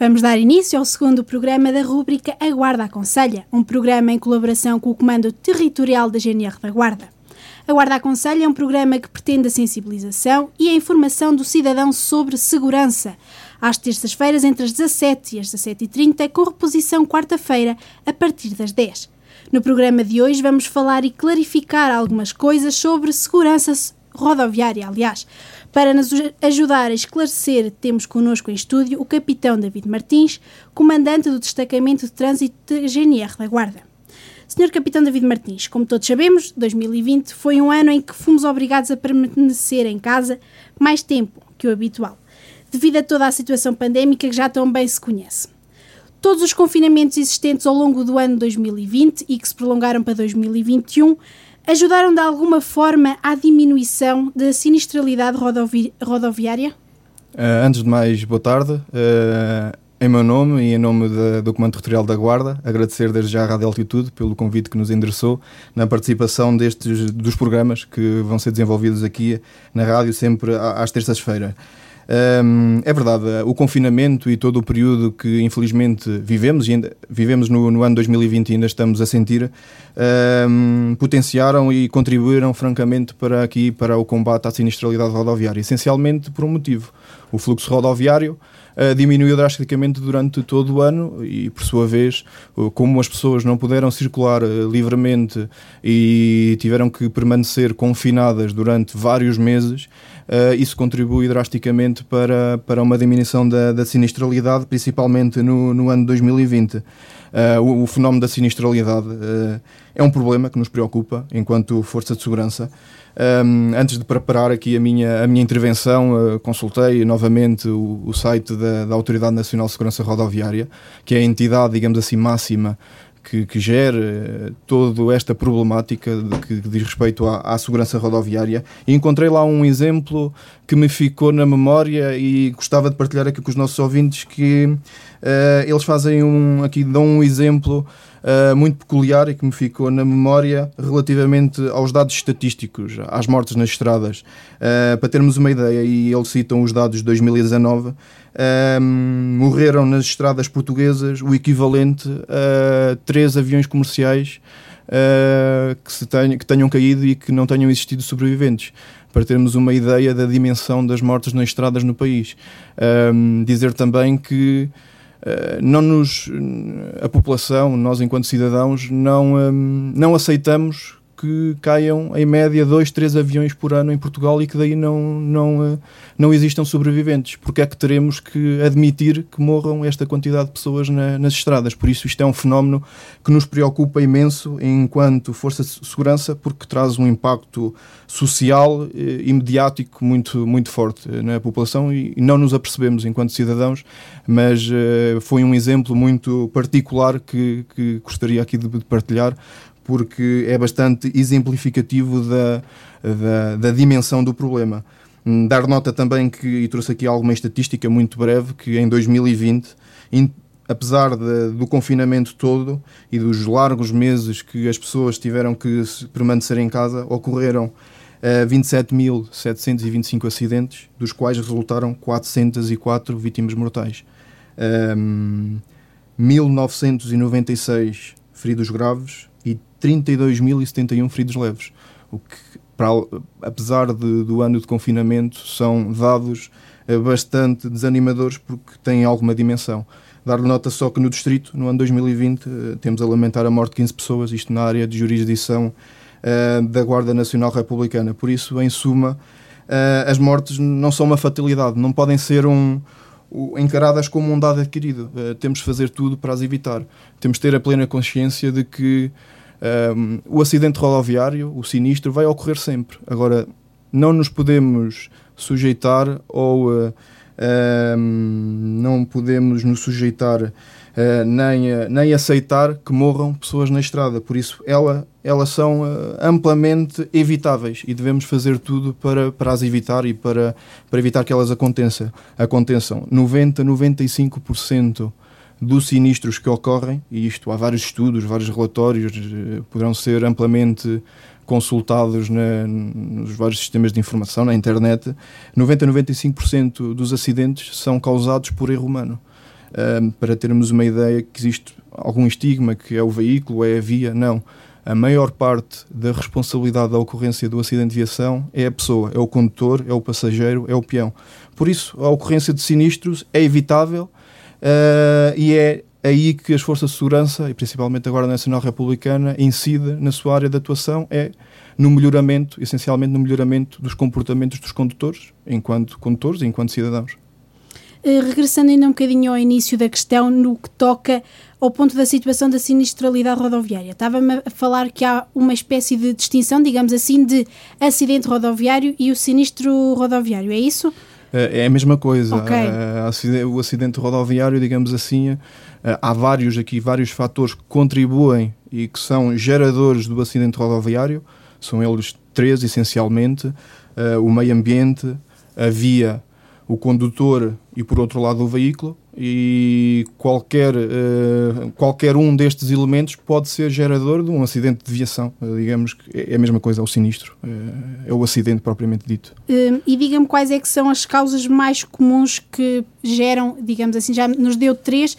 Vamos dar início ao segundo programa da rúbrica A Guarda Aconselha, um programa em colaboração com o Comando Territorial da GNR da Guarda. A Guarda Aconselha é um programa que pretende a sensibilização e a informação do cidadão sobre segurança. Às terças-feiras, entre as 17 e as 17h30, com reposição quarta-feira, a partir das 10 No programa de hoje, vamos falar e clarificar algumas coisas sobre segurança rodoviária, aliás. Para nos ajudar a esclarecer, temos connosco em estúdio o capitão David Martins, comandante do Destacamento de Trânsito da GNR da Guarda. Senhor Capitão David Martins, como todos sabemos, 2020 foi um ano em que fomos obrigados a permanecer em casa mais tempo que o habitual, devido a toda a situação pandémica que já tão bem se conhece. Todos os confinamentos existentes ao longo do ano 2020 e que se prolongaram para 2021 ajudaram de alguma forma à diminuição da sinistralidade rodovi rodoviária? Uh, antes de mais, boa tarde. Uh, em meu nome e em nome do Comando Territorial da Guarda, agradecer desde já à Rádio Altitude pelo convite que nos endereçou na participação destes dos programas que vão ser desenvolvidos aqui na rádio sempre às terças-feiras. Um, é verdade, o confinamento e todo o período que infelizmente vivemos, e ainda, vivemos no, no ano 2020 e ainda estamos a sentir, um, potenciaram e contribuíram francamente para aqui, para o combate à sinistralidade rodoviária, essencialmente por um motivo. O fluxo rodoviário uh, diminuiu drasticamente durante todo o ano e, por sua vez, como as pessoas não puderam circular uh, livremente e tiveram que permanecer confinadas durante vários meses, uh, isso contribui drasticamente para, para uma diminuição da, da sinistralidade, principalmente no, no ano 2020. Uh, eh, o, o, fenómeno da sinistralidade uh, é um problema que nos preocupa enquanto força de segurança. Um, antes de preparar aqui a minha, a minha intervenção, uh, consultei novamente o, o site da, da Autoridade Nacional de Segurança Rodoviária, que é a entidade, digamos assim, máxima que, que gere eh, toda esta problemática de, que, que diz respeito à, à, segurança rodoviária. E encontrei lá um exemplo que me ficou na memória e gostava de partilhar aqui com os nossos ouvintes que uh, eles fazem um aqui dão um exemplo uh, muito peculiar e que me ficou na memória relativamente aos dados estatísticos, às mortes nas estradas. Uh, para termos uma ideia, e eles citam os dados de 2019, morreram nas estradas portuguesas o equivalente a três aviões comerciais uh, que, se tenham, que tenham caído e que não tenham existido sobreviventes para termos uma ideia da dimensão das mortes nas estradas no país. Um, dizer também que uh, não nos, a população, nós enquanto cidadãos, não, um, não aceitamos que caiam em média dois, três aviões por ano em Portugal e que daí não, não, eh, não existam sobreviventes. Porque é que teremos que admitir que morram esta quantidade de pessoas na, nas estradas? Por isso, isto é um fenómeno que nos preocupa imenso enquanto força de segurança, porque traz um impacto social eh, e mediático muito, muito forte eh, na população e não nos apercebemos enquanto cidadãos, mas foi um exemplo muito particular que, que gostaria aqui de partilhar porque é bastante exemplificativo da, da, da dimensão do problema. Hum, dar nota também que, e trouxe aqui alguma estatística muito breve, que em 2020, in, apesar de, do confinamento todo e dos largos meses que as pessoas tiveram que permanecer em casa, ocorreram uh, eh, 27.725 acidentes, dos quais resultaram 404 vítimas mortais. Um, 1996 feridos graves 32.071 feridos leves, o que, para, apesar de, do ano de confinamento, são dados eh, bastante desanimadores porque têm alguma dimensão. Dar-lhe nota só que no Distrito, no ano 2020, eh, temos a lamentar a morte de 15 pessoas, isto na área de jurisdição uh, da Guarda Nacional Republicana. Por isso, em suma, uh, as mortes não são uma fatalidade, não podem ser um, encaradas como um dado adquirido. Uh, temos de fazer tudo para as evitar. Temos de ter a plena consciência de que um, o acidente rodoviário, o sinistro, vai ocorrer sempre. Agora, não nos podemos sujeitar ou uh, não podemos nos sujeitar uh, nem, uh, nem aceitar que morram pessoas na estrada. Por isso, ela, elas são amplamente evitáveis e devemos fazer tudo para, para as evitar e para, para evitar que elas aconteçam. aconteçam. 90, 95% dos sinistros que ocorrem, e isto há vários estudos, vários relatórios, eh, poderão ser amplamente consultados na, nos vários sistemas de informação, na internet, 90 a 95% dos acidentes são causados por erro humano. para termos uma ideia que existe algum estigma que é o veículo, é a via, não. A maior parte da responsabilidade da ocorrência do acidente de viação é a pessoa, é o condutor, é o passageiro, é o peão. Por isso, a ocorrência de sinistros é evitável uh, e é aí que as forças de segurança, e principalmente a Guarda Nacional Republicana, incide na sua área de atuação, é no melhoramento, essencialmente no melhoramento dos comportamentos dos condutores, enquanto condutores e enquanto cidadãos. Uh, regressando ainda um bocadinho ao início da questão, no que toca ao ponto da situação da sinistralidade rodoviária. Estava-me a falar que há uma espécie de distinção, digamos assim, de acidente rodoviário e o sinistro rodoviário, é isso? É, é a mesma coisa. Okay. O acidente rodoviário, digamos assim, eh, há vários aqui, vários fatores que contribuem e que são geradores do acidente rodoviário. São eles três, essencialmente: eh, o meio ambiente, a via, o condutor e, por outro lado, o veículo e qualquer, uh, qualquer um destes elementos pode ser gerador de um acidente de viação. Uh, digamos que é a mesma coisa, é o sinistro, uh, é o acidente propriamente dito. Hum, e diga-me quais é que são as causas mais comuns que geram, digamos assim, já nos deu três,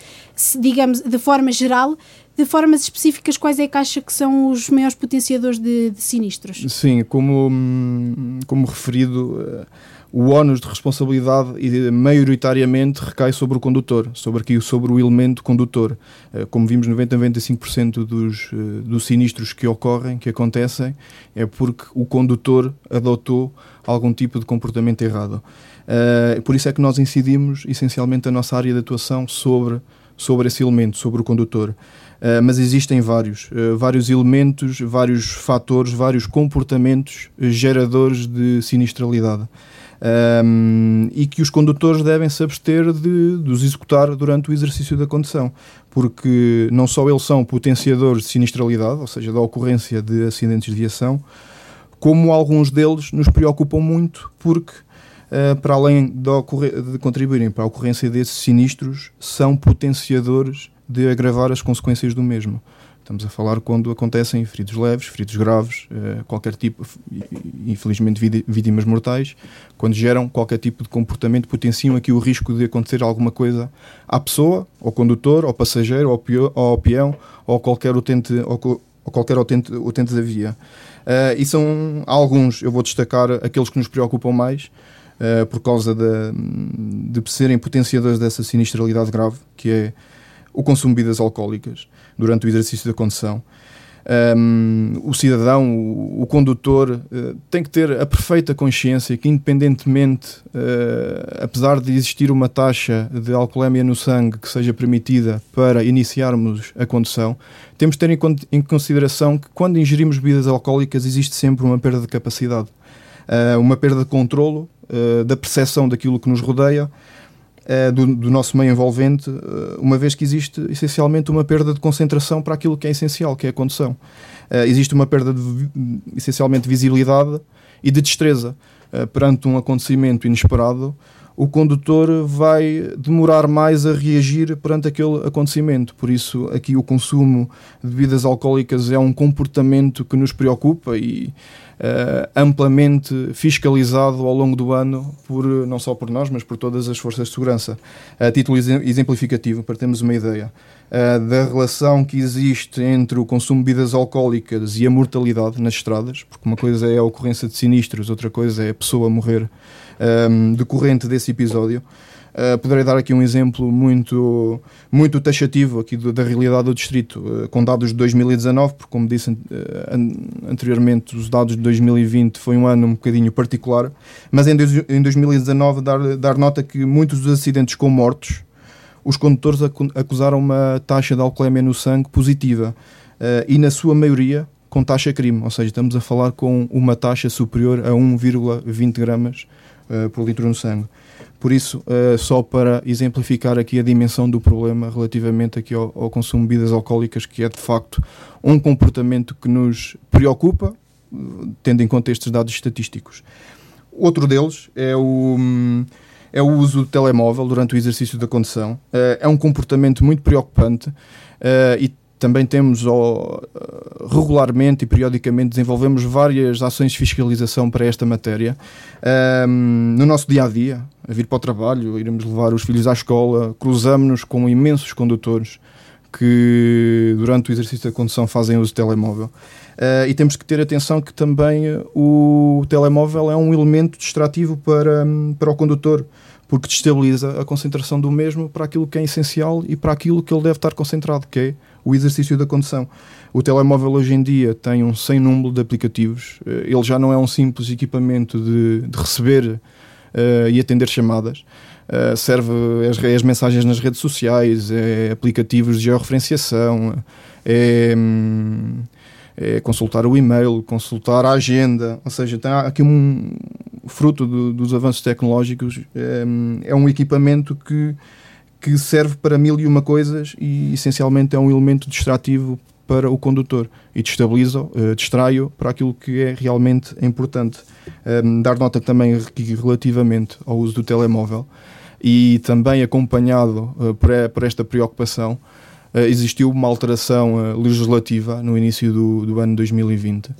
digamos, de forma geral, de formas específicas, quais é que acha que são os maiores potenciadores de, de sinistros? Sim, como, hum, como referido o ónus de responsabilidade maioritariamente recai sobre o condutor, sobre, aqui, sobre o elemento condutor. Eh, como vimos, 90 a 95% dos, eh, dos sinistros que ocorrem, que acontecem, é porque o condutor adotou algum tipo de comportamento errado. Eh, por isso é que nós incidimos essencialmente a nossa área de atuação sobre, sobre esse elemento, sobre o condutor. mas existem vários, vários elementos, vários fatores, vários comportamentos geradores de sinistralidade um, e que os condutores devem se abster de, de os executar durante o exercício da condução, porque não só eles são potenciadores de sinistralidade, ou seja, da ocorrência de acidentes de viação, como alguns deles nos preocupam muito, porque Uh, para além de, de, contribuírem para a ocorrência desses sinistros, são potenciadores de agravar as consequências do mesmo. Estamos a falar quando acontecem feridos leves, feridos graves, uh, qualquer tipo, infelizmente vítimas mortais, quando geram qualquer tipo de comportamento, potenciam aqui o risco de acontecer alguma coisa à pessoa, ao condutor, ao passageiro, ao, peão ou qualquer utente, ou, qualquer utente, utente da via. Uh, e são alguns, eu vou destacar aqueles que nos preocupam mais, uh, por causa de, de serem potenciadores dessa sinistralidade grave, que é o consumo de bebidas alcoólicas durante o exercício da condução. Um, o cidadão, o, o condutor, uh, tem que ter a perfeita consciência que, independentemente, uh, apesar de existir uma taxa de alcoolemia no sangue que seja permitida para iniciarmos a condução, temos de ter em, em consideração que, quando ingerimos bebidas alcoólicas, existe sempre uma perda de capacidade, uh, uma perda de controlo da percepção daquilo que nos rodeia do, do, nosso meio envolvente, uh, uma vez que existe essencialmente uma perda de concentração para aquilo que é essencial, que é a condução. Uh, existe uma perda de essencialmente visibilidade e de destreza perante um acontecimento inesperado. O condutor vai demorar mais a reagir perante aquele acontecimento. Por isso, aqui o consumo de bebidas alcoólicas é um comportamento que nos preocupa e amplamente fiscalizado ao longo do ano, por, não só por nós, mas por todas as forças de segurança. A título exemplificativo, para termos uma ideia, uh, da relação que existe entre o consumo de bebidas alcoólicas e a mortalidade nas estradas, porque uma coisa é a ocorrência de sinistros, outra coisa é a pessoa morrer um, decorrente desse episódio. Uh, poderei dar aqui um exemplo muito, muito taxativo aqui do, da realidade do distrito, uh, com dados de 2019, porque, como disse uh, an anteriormente, os dados de 2020 foi um ano um bocadinho particular, mas em, em 2019 dar, dar nota que muitos dos acidentes com mortos, os condutores acusaram uma taxa de alcoolemia no sangue positiva e, na sua maioria, com taxa crime, ou seja, estamos a falar com uma taxa superior a 1,20 gramas por litro no sangue. Por isso, uh, só para exemplificar aqui a dimensão do problema relativamente aqui ao, ao, consumo de bebidas alcoólicas, que é de facto um comportamento que nos preocupa, tendo em conta estes dados estatísticos. Outro deles é o, é o uso do telemóvel durante o exercício da condução. Uh, é um comportamento muito preocupante uh, e também temos oh, regularmente e periodicamente desenvolvemos várias ações de fiscalização para esta matéria. Um, no nosso dia a dia, a vir para o trabalho, iremos levar os filhos à escola, cruzamos-nos com imensos condutores que durante o exercício da condução fazem uso do telemóvel. Uh, e temos que ter atenção que também o telemóvel é um elemento distrativo para, para o condutor porque destabiliza a concentração do mesmo para aquilo que é essencial e para aquilo que ele deve estar concentrado, que é o exercício da condução. O telemóvel hoje em dia tem um sem número de aplicativos, eh, ele já não é um simples equipamento de, de receber uh, e atender chamadas. Uh, serve as, as, mensagens nas redes sociais, é aplicativos de georreferenciação, é, hum, é consultar o e-mail, consultar a agenda, ou seja, tem aqui um fruto do, dos avanços tecnológicos, é, é, um equipamento que, que serve para mil e uma coisas e essencialmente é um elemento distrativo para o condutor e destabiliza, uh, distrai-o para aquilo que é realmente importante. Um, dar nota também relativamente ao uso do telemóvel e também acompanhado uh, por, por esta preocupação uh, existiu uma alteração uh, legislativa no início do, do ano 2020 uh,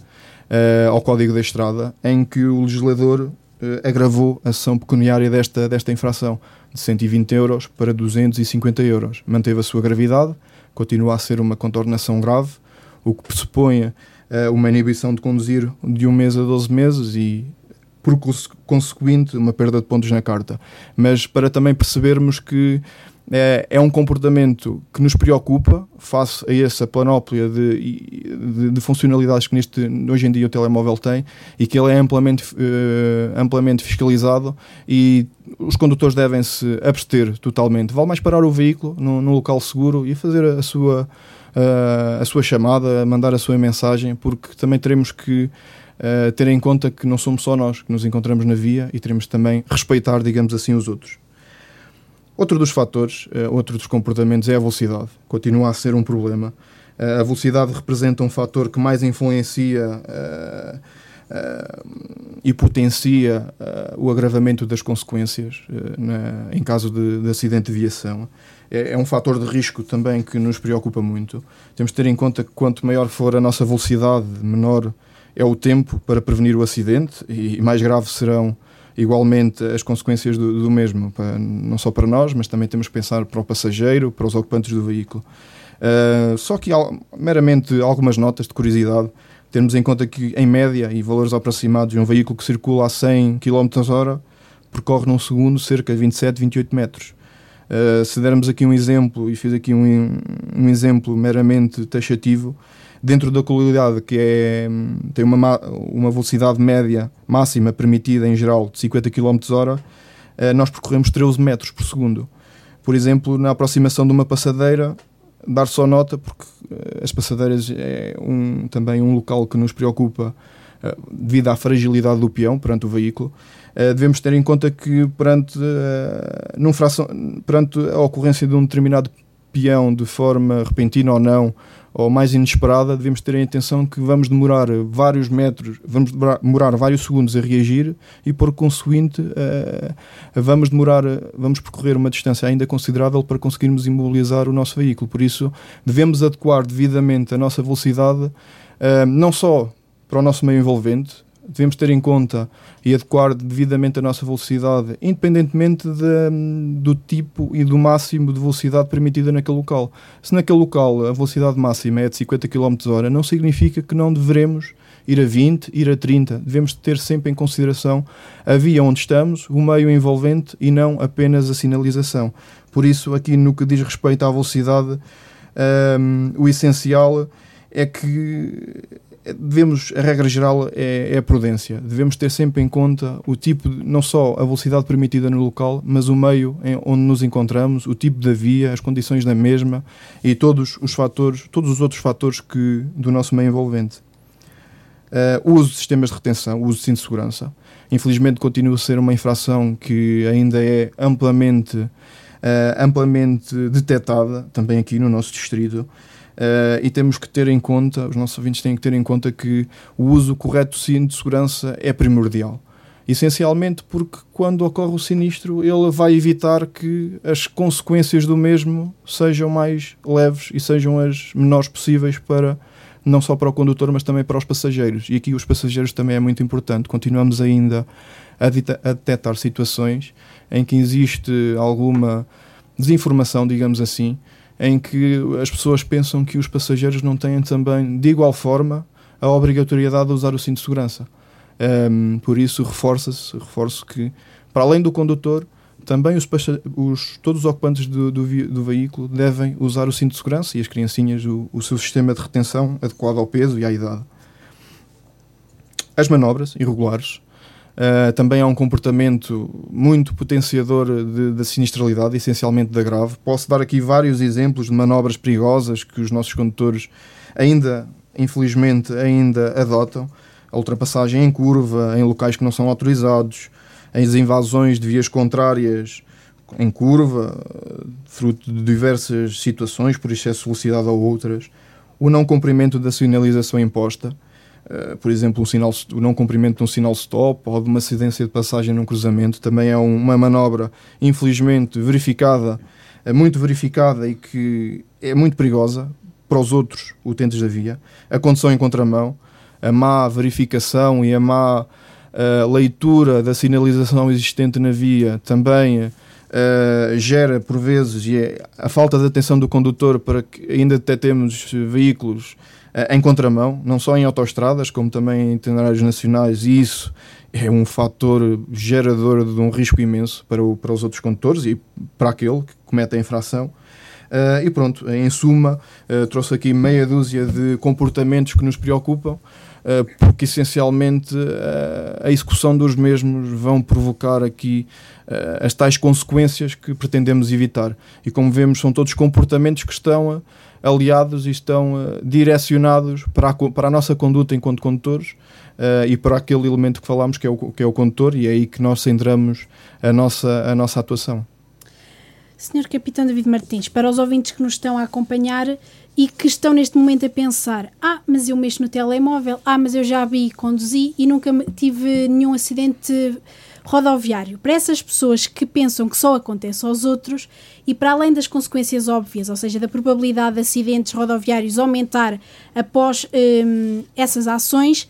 ao Código da Estrada, em que o legislador agravou a sessão pecuniária desta, desta infração de 120 euros para 250 euros. Manteve a sua gravidade, continua a ser uma contornação grave, o que pressupõe uma inibição de conduzir de um mês a 12 meses e por consequente, uma perda de pontos na carta. Mas para também percebermos que é, é um comportamento que nos preocupa face a essa panóplia de, de, de, funcionalidades que neste, hoje em dia o telemóvel tem e que ele é amplamente, uh, amplamente fiscalizado e os condutores devem se abster totalmente. Vale mais parar o veículo num, num local seguro e fazer a sua, uh, a sua chamada, mandar a sua mensagem, porque também teremos que uh, ter em conta que não somos só nós que nos encontramos na via e teremos também respeitar, digamos assim, os outros. Outro dos fatores, uh, outro dos comportamentos é a velocidade. Continua a ser um problema. Uh, a velocidade representa um fator que mais influencia uh, e potencia o agravamento das consequências na, em caso de, de acidente de viação. É, é, um fator de risco também que nos preocupa muito. Temos de ter em conta que quanto maior for a nossa velocidade, menor é o tempo para prevenir o acidente e mais graves serão igualmente as consequências do, do mesmo, para, não só para nós, mas também temos que pensar para o passageiro, para os ocupantes do veículo. Uh, só que meramente algumas notas de curiosidade, temos em conta que em média e valores aproximados, um veículo que circula a 100 km h percorre num segundo cerca de 27, 28 metros. Uh, se dermos aqui um exemplo, e fiz aqui um, um exemplo meramente taxativo, dentro da qualidade que é, tem uma, uma velocidade média máxima permitida em geral de 50 km h nós percorremos 13 metros por segundo. Por exemplo, na aproximação de uma passadeira, dar só nota, porque eh, as passadeiras é um, também um local que nos preocupa eh, devido à fragilidade do peão perante o veículo. Uh, devemos ter em conta que perante, num fração, perante a ocorrência de um determinado peão de forma repentina ou não, ou mais inesperada, devemos ter em atenção que vamos demorar vários metros, vamos demorar vários segundos a reagir e, por conseguinte, uh, vamos demorar, vamos percorrer uma distância ainda considerável para conseguirmos imobilizar o nosso veículo. Por isso, devemos adequar devidamente a nossa velocidade, uh, não só para o nosso meio envolvente, devemos ter em conta e adequar devidamente a nossa velocidade, independentemente de, do tipo e do máximo de velocidade permitida naquele local. Se naquele local a velocidade máxima é de 50 km h não significa que não devemos ir a 20, ir a 30. Devemos ter sempre em consideração a via onde estamos, o meio envolvente e não apenas a sinalização. Por isso, aqui no que diz respeito à velocidade, um, o essencial é que devemos, a regra geral é, é, a prudência. Devemos ter sempre em conta o tipo, não só a velocidade permitida no local, mas o meio em, onde nos encontramos, o tipo da via, as condições da mesma e todos os fatores, todos os outros fatores que do nosso meio envolvente. Uh, o uso de sistemas de retenção, uso de cinto de segurança. Infelizmente continua a ser uma infração que ainda é amplamente, amplamente detectada, também aqui no nosso distrito. Uh, e temos que ter em conta, os nossos ouvintes têm que ter em conta que o uso correto do de segurança é primordial. Essencialmente porque quando ocorre o sinistro ele vai evitar que as consequências do mesmo sejam mais leves e sejam as menores possíveis para não só para o condutor, mas também para os passageiros. E aqui os passageiros também é muito importante. Continuamos ainda a, a detectar situações em que existe alguma desinformação, digamos assim, em que as pessoas pensam que os passageiros não têm também, de igual forma, a obrigatoriedade de usar o cinto de segurança. Um, por isso, reforça-se, reforço que, para além do condutor, também os, os, todos os ocupantes do, do, do, veículo devem usar o cinto de segurança e as criancinhas o, o seu sistema de retenção adequado ao peso e à idade. As manobras irregulares Uh, também há um comportamento muito potenciador da sinistralidade, essencialmente da grave. Posso dar aqui vários exemplos de manobras perigosas que os nossos condutores ainda, infelizmente, ainda adotam. A ultrapassagem em curva, em locais que não são autorizados, as invasões de vias contrárias em curva, fruto de diversas situações, por excesso de velocidade ou outras, o não cumprimento da sinalização imposta, uh, por exemplo, um sinal, o não cumprimento de um sinal stop ou de uma acidência de passagem num cruzamento, também é um, uma manobra, infelizmente, verificada, é muito verificada e que é muito perigosa para os outros utentes da via. A condução em contramão, a má verificação e a má a leitura da sinalização existente na via também uh, gera, por vezes, e é a falta de atenção do condutor para que ainda detectemos veículos uh, em contramão, não só em autoestradas, como também em itinerários nacionais, e isso é um fator gerador de um risco imenso para, o, para os outros condutores e para aquele que comete a infração. Uh, e pronto, em suma, uh, trouxe aqui meia dúzia de comportamentos que nos preocupam eh, porque essencialmente eh, a execução dos mesmos vão provocar aqui eh, as tais consequências que pretendemos evitar. E como vemos, são todos comportamentos que estão aliados e estão direcionados para a, para a nossa conduta enquanto condutores e para aquele elemento que falámos que é o, que é o condutor, e é aí que nós centramos a nossa, a nossa atuação. Senhor Capitão David Martins, para os ouvintes que nos estão a acompanhar, e que estão neste momento a pensar: ah, mas eu mexo no telemóvel, ah, mas eu já vi e conduzi e nunca tive nenhum acidente rodoviário. Para essas pessoas que pensam que só acontece aos outros e para além das consequências óbvias, ou seja, da probabilidade de acidentes rodoviários aumentar após hum, essas ações,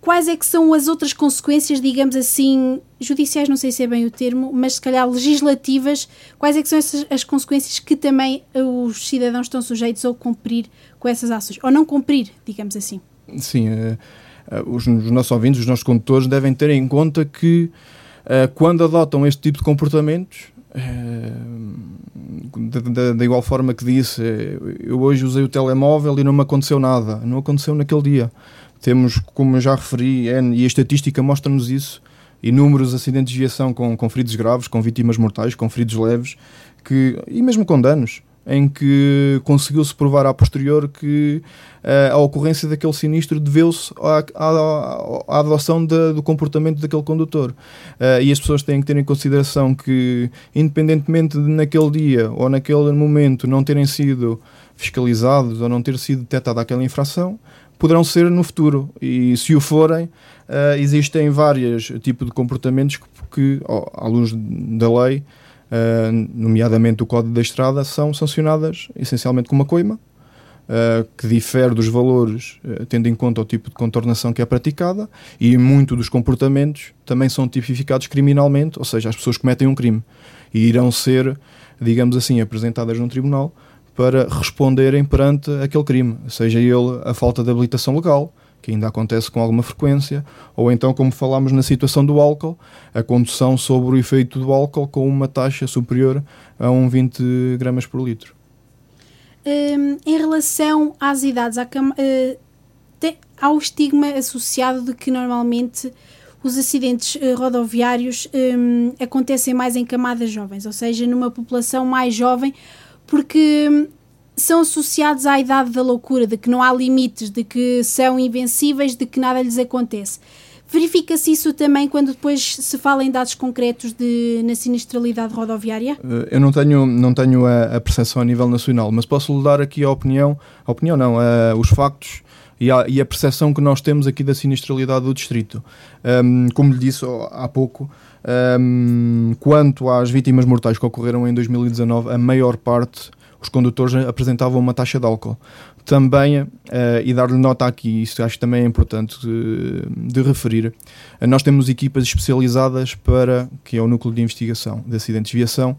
quais é que são as outras consequências, digamos assim, judiciais, não sei se é bem o termo, mas se calhar legislativas, quais é que são essas, as consequências que também os cidadãos estão sujeitos a cumprir com essas ações, ou não cumprir, digamos assim? Sim, uh, os, os, nossos ouvintes, os nossos condutores devem ter em conta que uh, quando adotam este tipo de comportamentos, da igual forma que disse, eu hoje usei o telemóvel e não me aconteceu nada, não aconteceu naquele dia. Temos, como já referi, e a estatística mostra-nos isso, inúmeros acidentes de viação com, com feridos graves, com vítimas mortais, com feridos leves, que, e mesmo com danos, em que conseguiu-se provar a posterior que uh, a ocorrência daquele sinistro deveu-se à, à, à, adoção do comportamento daquele condutor. Uh, e as pessoas têm que ter em consideração que, independentemente de naquele dia ou naquele momento não terem sido fiscalizados ou não ter sido detectada aquela infração, poderão ser no futuro. E se o forem, uh, existem vários tipos de comportamentos que, que oh, à luz da lei, uh, nomeadamente o Código da Estrada, são sancionadas essencialmente com uma coima, uh, que difere dos valores tendo em conta o tipo de contornação que é praticada, e muito dos comportamentos também são tipificados criminalmente, ou seja, as pessoas cometem um crime e irão ser, digamos assim, apresentadas num tribunal para responderem perante aquele crime, seja ele a falta de habilitação legal, que ainda acontece com alguma frequência, ou então, como falámos na situação do álcool, a condução sobre o efeito do álcool com uma taxa superior a um 20 gramas por litro. Um, em relação às idades, há, uh, tem, há o estigma associado de que normalmente os acidentes uh, rodoviários um, acontecem mais em camadas jovens, ou seja, numa população mais jovem, porque hum, são associados à idade da loucura, de que não há limites, de que são invencíveis, de que nada lhes acontece. Verifica-se isso também quando depois se fala em dados concretos de, na sinistralidade rodoviária? Eh, eu não tenho, não tenho a, a percepção a nível nacional, mas posso lhe dar aqui a opinião, a opinião não, a, os factos e a, e a percepção que nós temos aqui da sinistralidade do distrito. Um, como lhe disse há pouco, um, quanto às vítimas mortais que ocorreram em 2019, a maior parte os condutores apresentavam uma taxa de álcool. Também, uh, e dar-lhe nota aqui, isso acho também é importante de, de referir, uh, nós temos equipas especializadas para, que é o núcleo de investigação de acidentes de viação,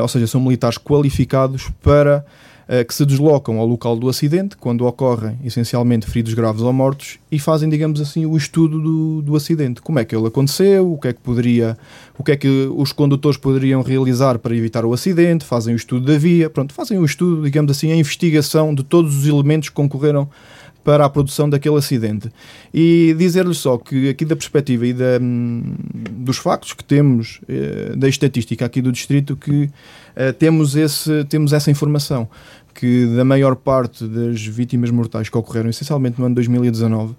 ou seja, são militares qualificados para eh, que se deslocam ao local do acidente, quando ocorrem essencialmente feridos graves ou mortos, e fazem, digamos assim, o estudo do, do acidente. Como é que ele aconteceu, o que é que poderia, o que é que os condutores poderiam realizar para evitar o acidente, fazem o estudo da via, pronto, fazem o estudo, digamos assim, a investigação de todos os elementos que concorreram para a produção daquele acidente. E dizer-lhe só que aqui da perspectiva e da, hum, dos factos que temos, eh, da estatística aqui do distrito, que eh, temos, esse, temos essa informação que da maior parte das vítimas mortais que ocorreram essencialmente no ano 2019, uh,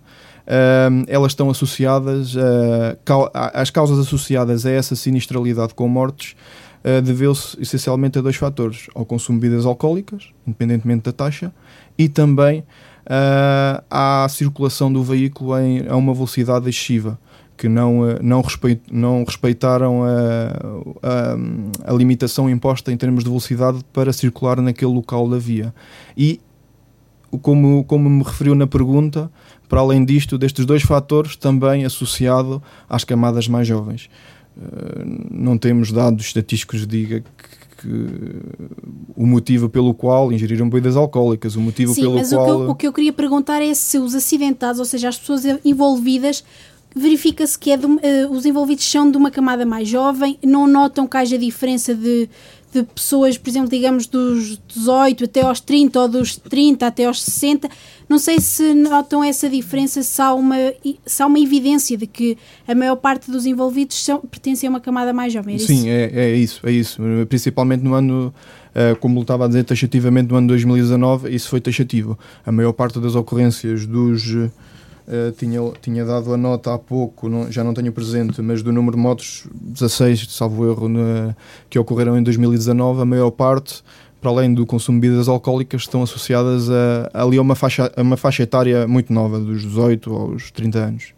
elas estão associadas, a, as causas associadas a essa sinistralidade com mortes uh, deveu-se essencialmente a dois fatores: ao consumo de bebidas alcoólicas, independentemente da taxa, e também uh, à circulação do veículo em, a uma velocidade excessiva que não, eh, não, respeit, não respeitaram a, a, a, limitação imposta em termos de velocidade para circular naquele local da via. E, como, como me referiu na pergunta, para além disto, destes dois fatores, também associado às camadas mais jovens. Uh, não temos dados estatísticos que diga que, que, o motivo pelo qual ingeriram bebidas alcoólicas, o motivo Sim, pelo mas qual... O que, eu, o que eu queria perguntar é se os acidentados, ou seja, as pessoas envolvidas verifica-se que é de, uh, os envolvidos são de uma camada mais jovem, não notam que haja diferença de, de pessoas, por exemplo, digamos dos 18 até aos 30 ou dos 30 até aos 60. Não sei se notam essa diferença, se há uma, se há uma evidência de que a maior parte dos envolvidos são, pertencem a uma camada mais jovem. É Sim, é, é isso, é isso. Principalmente no ano, uh, como estava a dizer, taxativamente no ano 2019, isso foi taxativo. A maior parte das ocorrências dos Uh, tinha, tinha dado a nota há pouco, não, já não tenho presente, mas do número de motos, 16, salvo erro, na, que ocorreram em 2019, a maior parte, para além do consumo de bebidas alcoólicas, estão associadas a, a ali a uma faixa, a uma faixa etária muito nova, dos 18 aos 30 anos.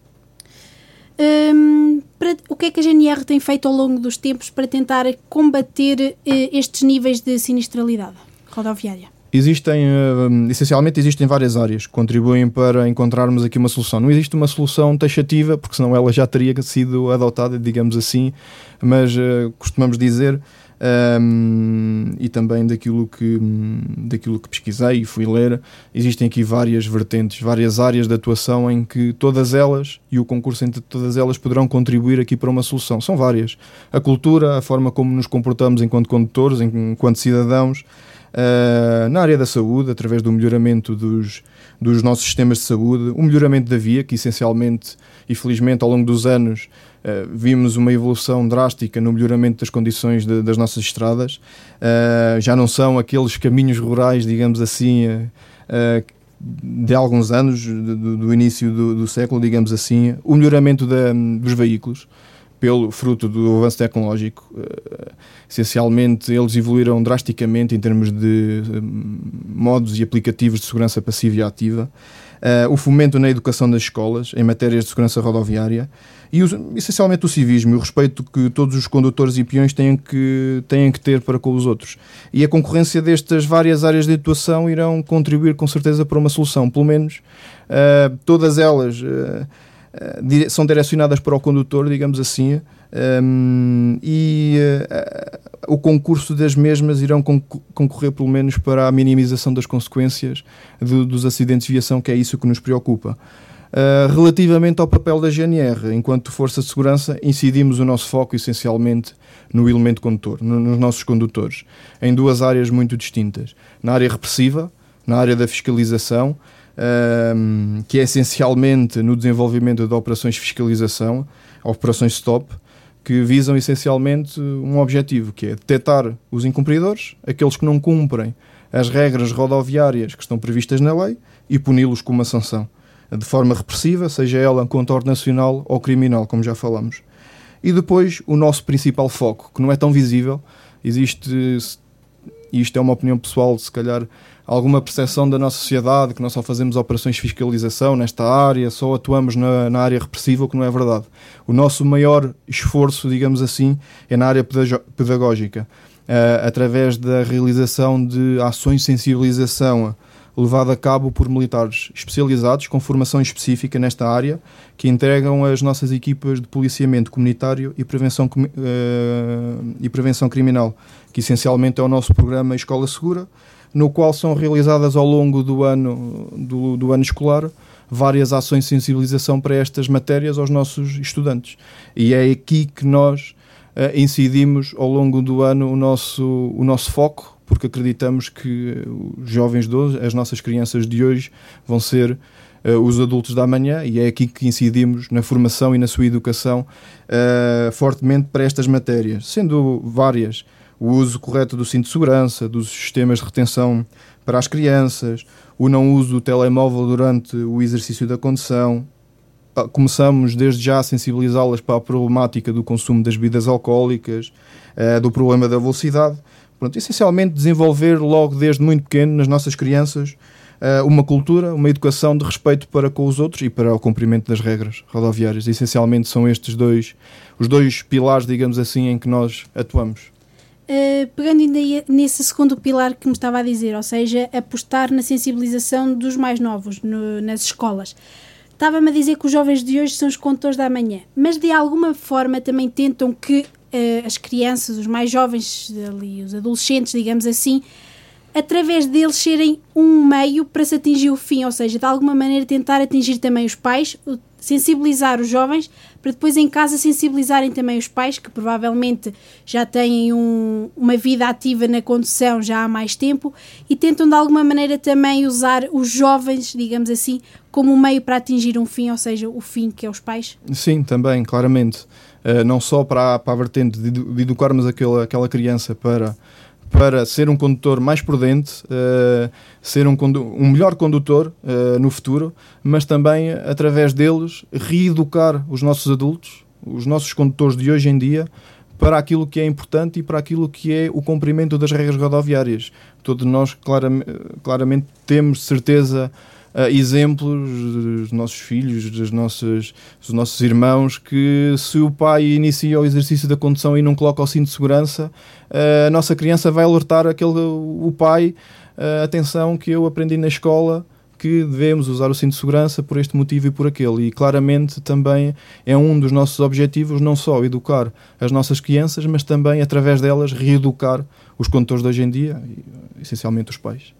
Um, para, o que é que a GNR tem feito ao longo dos tempos para tentar combater uh, estes níveis de sinistralidade rodoviária? Existem, uh, essencialmente, existem várias áreas que contribuem para encontrarmos aqui uma solução. Não existe uma solução taxativa, porque senão ela já teria sido adotada, digamos assim, mas uh, costumamos dizer, um, e também daquilo que, daquilo que pesquisei e fui ler, existem aqui várias vertentes, várias áreas de atuação em que todas elas e o concurso entre todas elas poderão contribuir aqui para uma solução. São várias. A cultura, a forma como nos comportamos enquanto condutores, enquanto cidadãos, uh, na área da saúde, através do melhoramento dos, dos nossos sistemas de saúde, o melhoramento da via, que essencialmente e felizmente ao longo dos anos uh, vimos uma evolução drástica no melhoramento das condições de, das nossas estradas. Uh, já não são aqueles caminhos rurais, digamos assim, de alguns anos, do, do início do, do, século, digamos assim, o melhoramento da, dos veículos pelo fruto do avanço tecnológico. Uh, essencialmente, eles evoluíram drasticamente em termos de uh, modos e aplicativos de segurança passiva e ativa. Uh, o fomento na educação das escolas em matérias de segurança rodoviária e essencialmente o civismo e o respeito que todos os condutores e peões têm que, têm que ter para com os outros. E a concorrência destas várias áreas de atuação irão contribuir com certeza para uma solução, pelo menos todas elas são direcionadas para o condutor, digamos assim, um, e uh, o concurso das mesmas irão concorrer pelo menos para a minimização das consequências do, dos acidentes de viação, que é isso que nos preocupa. Uh, relativamente ao papel da GNR, enquanto força de segurança, incidimos o nosso foco essencialmente no elemento condutor, no, nos nossos condutores, em duas áreas muito distintas. Na área repressiva, na área da fiscalização um, que é essencialmente no desenvolvimento de operações de fiscalização, operações stop, que visam essencialmente um objetivo, que é detectar os incumpridores, aqueles que não cumprem as regras rodoviárias que estão previstas na lei e puni-los com uma sanção, de forma repressiva, seja ela contorno nacional ou criminal, como já falamos. E depois o nosso principal foco, que não é tão visível, existe isto é uma opinião pessoal, se calhar alguma percepção da nossa sociedade que nós só fazemos operações de fiscalização nesta área, só atuamos na, na área repressiva, o que não é verdade. O nosso maior esforço, digamos assim, é na área pedagógica, uh, através da realização de ações de sensibilização levada a cabo por militares especializados com formação específica nesta área, que entregam as nossas equipas de policiamento comunitário e prevenção, uh, e prevenção criminal, que essencialmente é o nosso programa Escola Segura, no qual são realizadas ao longo do ano, do, do ano escolar várias ações de sensibilização para estas matérias aos nossos estudantes. E é aqui que nós uh, incidimos ao longo do ano o nosso, o nosso foco, porque acreditamos que os jovens de hoje, as nossas crianças de hoje, vão ser uh, os adultos da manhã e é aqui que incidimos na formação e na sua educação uh, fortemente para estas matérias, sendo várias o uso correto do cinto de segurança, dos sistemas de retenção para as crianças, o não uso do telemóvel durante o exercício da condução. Ah, começamos desde já a sensibilizá-las para a problemática do consumo das bebidas alcoólicas, eh, do problema da velocidade. Pronto, essencialmente desenvolver logo desde muito pequeno nas nossas crianças eh, uma cultura, uma educação de respeito para com os outros e para o cumprimento das regras rodoviárias. Essencialmente são estes dois os dois pilares, digamos assim, em que nós atuamos. Uh, pegando ainda nesse segundo pilar que me estava a dizer, ou seja, apostar na sensibilização dos mais novos no, nas escolas. Estava-me a dizer que os jovens de hoje são os condutores da manhã, mas de alguma forma também tentam que uh, as crianças, os mais jovens ali, os adolescentes, digamos assim, através deles serem um meio para se atingir o fim, ou seja, de alguma maneira tentar atingir também os pais, sensibilizar os jovens, para depois em casa sensibilizarem também os pais, que provavelmente já têm um, uma vida ativa na condução já há mais tempo e tentam de alguma maneira também usar os jovens, digamos assim, como um meio para atingir um fim, ou seja, o fim que é os pais? Sim, também, claramente. Uh, não só para, para a vertente de, de educarmos aquela, aquela criança para para ser um condutor mais prudente, uh, ser um, um, melhor condutor uh, no futuro, mas também, através deles, reeducar os nossos adultos, os nossos condutores de hoje em dia, para aquilo que é importante e para aquilo que é o cumprimento das regras rodoviárias. Todos nós, claramente, claramente temos certeza uh, exemplos dos nossos filhos, dos nossos, dos nossos irmãos, que se o pai inicia o exercício da condução e não coloca o cinto de segurança, uh, a nossa criança vai alertar aquele, o pai, uh, atenção que eu aprendi na escola que devemos usar o cinto de segurança por este motivo e por aquele. E claramente também é um dos nossos objetivos, não só educar as nossas crianças, mas também, através delas, reeducar os condutores de hoje em dia, e, essencialmente os pais.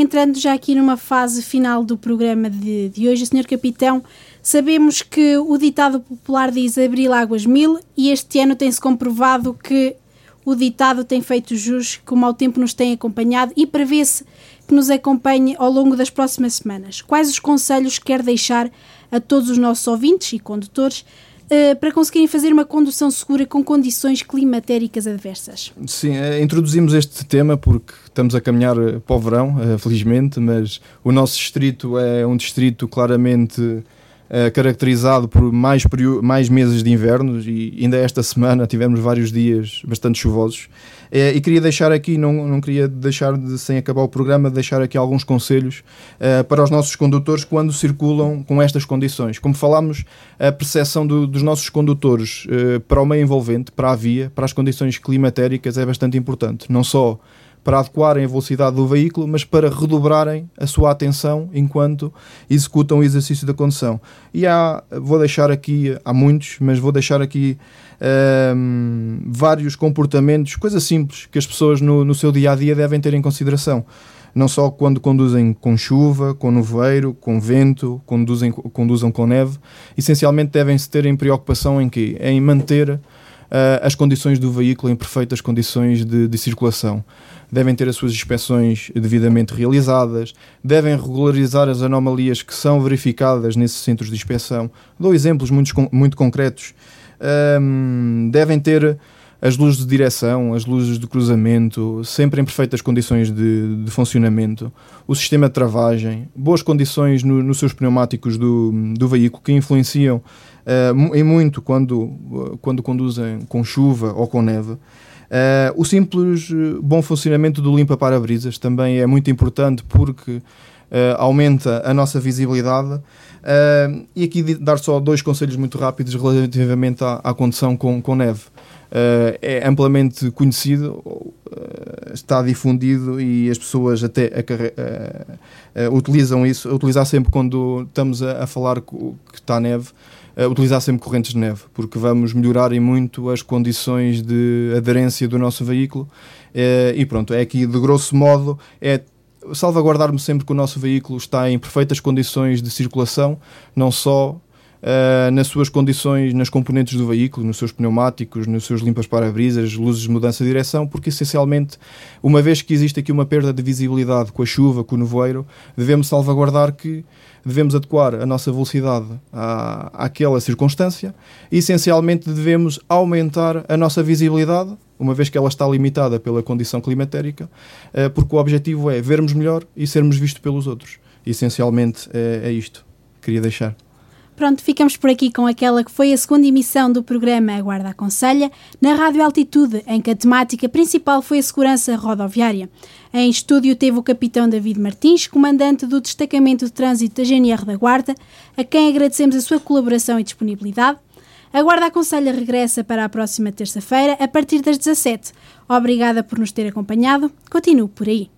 Entrando já aqui numa fase final do programa de, de hoje, Sr. Capitão, sabemos que o ditado popular diz abril águas mil e este ano tem-se comprovado que o ditado tem feito jus, que o mau tempo nos tem acompanhado e prevê-se que nos acompanhe ao longo das próximas semanas. Quais os conselhos quer deixar a todos os nossos ouvintes e condutores uh, para conseguirem fazer uma condução segura com condições climatéricas adversas. Sim, uh, introduzimos este tema porque estamos a caminhar eh, para o verão, felizmente, mas o nosso distrito é um distrito claramente caracterizado por mais, mais meses de inverno e ainda esta semana tivemos vários dias bastante chuvosos. É, e queria deixar aqui, não, não queria deixar de, sem acabar o programa, deixar aqui alguns conselhos uh, para os nossos condutores quando circulam com estas condições. Como falámos, a percepção do, dos nossos condutores para o meio envolvente, para a via, para as condições climatéricas é bastante importante. Não só para adequarem a velocidade do veículo, mas para redobrarem a sua atenção enquanto executam o exercício da condução. E há, vou deixar aqui, há muitos, mas vou deixar aqui um, vários comportamentos, coisas simples que as pessoas no, no seu dia a dia devem ter em consideração. Não só quando conduzem com chuva, com nevoeiro, com vento, conduzem, conduzam com neve, essencialmente devem-se ter em preocupação em que Em manter as condições do veículo em perfeitas condições de, de, circulação. Devem ter as suas inspeções devidamente realizadas, devem regularizar as anomalias que são verificadas nesses centros de inspeção. Dou exemplos muito, muito concretos um, devem ter as luzes de direção, as luzes de cruzamento, sempre em perfeitas condições de, de funcionamento, o sistema de travagem, boas condições no, nos seus pneumáticos do, do veículo que influenciam uh, em muito quando, quando conduzem com chuva ou com neve. Uh, o simples bom funcionamento do limpa-para-brisas também é muito importante porque uh, aumenta a nossa visibilidade. Uh, e aqui dar só dois conselhos muito rápidos relativamente à, à condução com, com neve. Uh, é amplamente conhecido, está difundido e as pessoas até uh, utilizam isso, utilizar sempre quando estamos a, a falar que está neve, utilizar sempre correntes de neve, porque vamos melhorar em muito as condições de aderência do nosso veículo. E pronto, é aqui de grosso modo é salvaguardarmos sempre que o nosso veículo está em perfeitas condições de circulação, não só uh, nas suas condições, nas componentes do veículo, nos seus pneumáticos, nos seus limpas para-brisas, luzes de mudança de direção, porque essencialmente, uma vez que existe aqui uma perda de visibilidade com a chuva, com o nevoeiro, devemos salvaguardar que devemos adequar a nossa velocidade à, àquela circunstância e essencialmente devemos aumentar a nossa visibilidade, uma vez que ela está limitada pela condição climatérica, eh, porque o objetivo é vermos melhor e sermos vistos pelos outros. Essencialmente é, é isto. Queria deixar. Pronto, ficamos por aqui com aquela que foi a segunda emissão do programa A Guarda Aconselha, na Rádio Altitude, em que a temática principal foi a segurança rodoviária. Em estúdio teve o capitão David Martins, comandante do Destacamento de Trânsito da GNR da Guarda, a quem agradecemos a sua colaboração e disponibilidade. A Guarda Aconselha regressa para a próxima terça-feira, a partir das 17. Obrigada por nos ter acompanhado. Continuo por aí.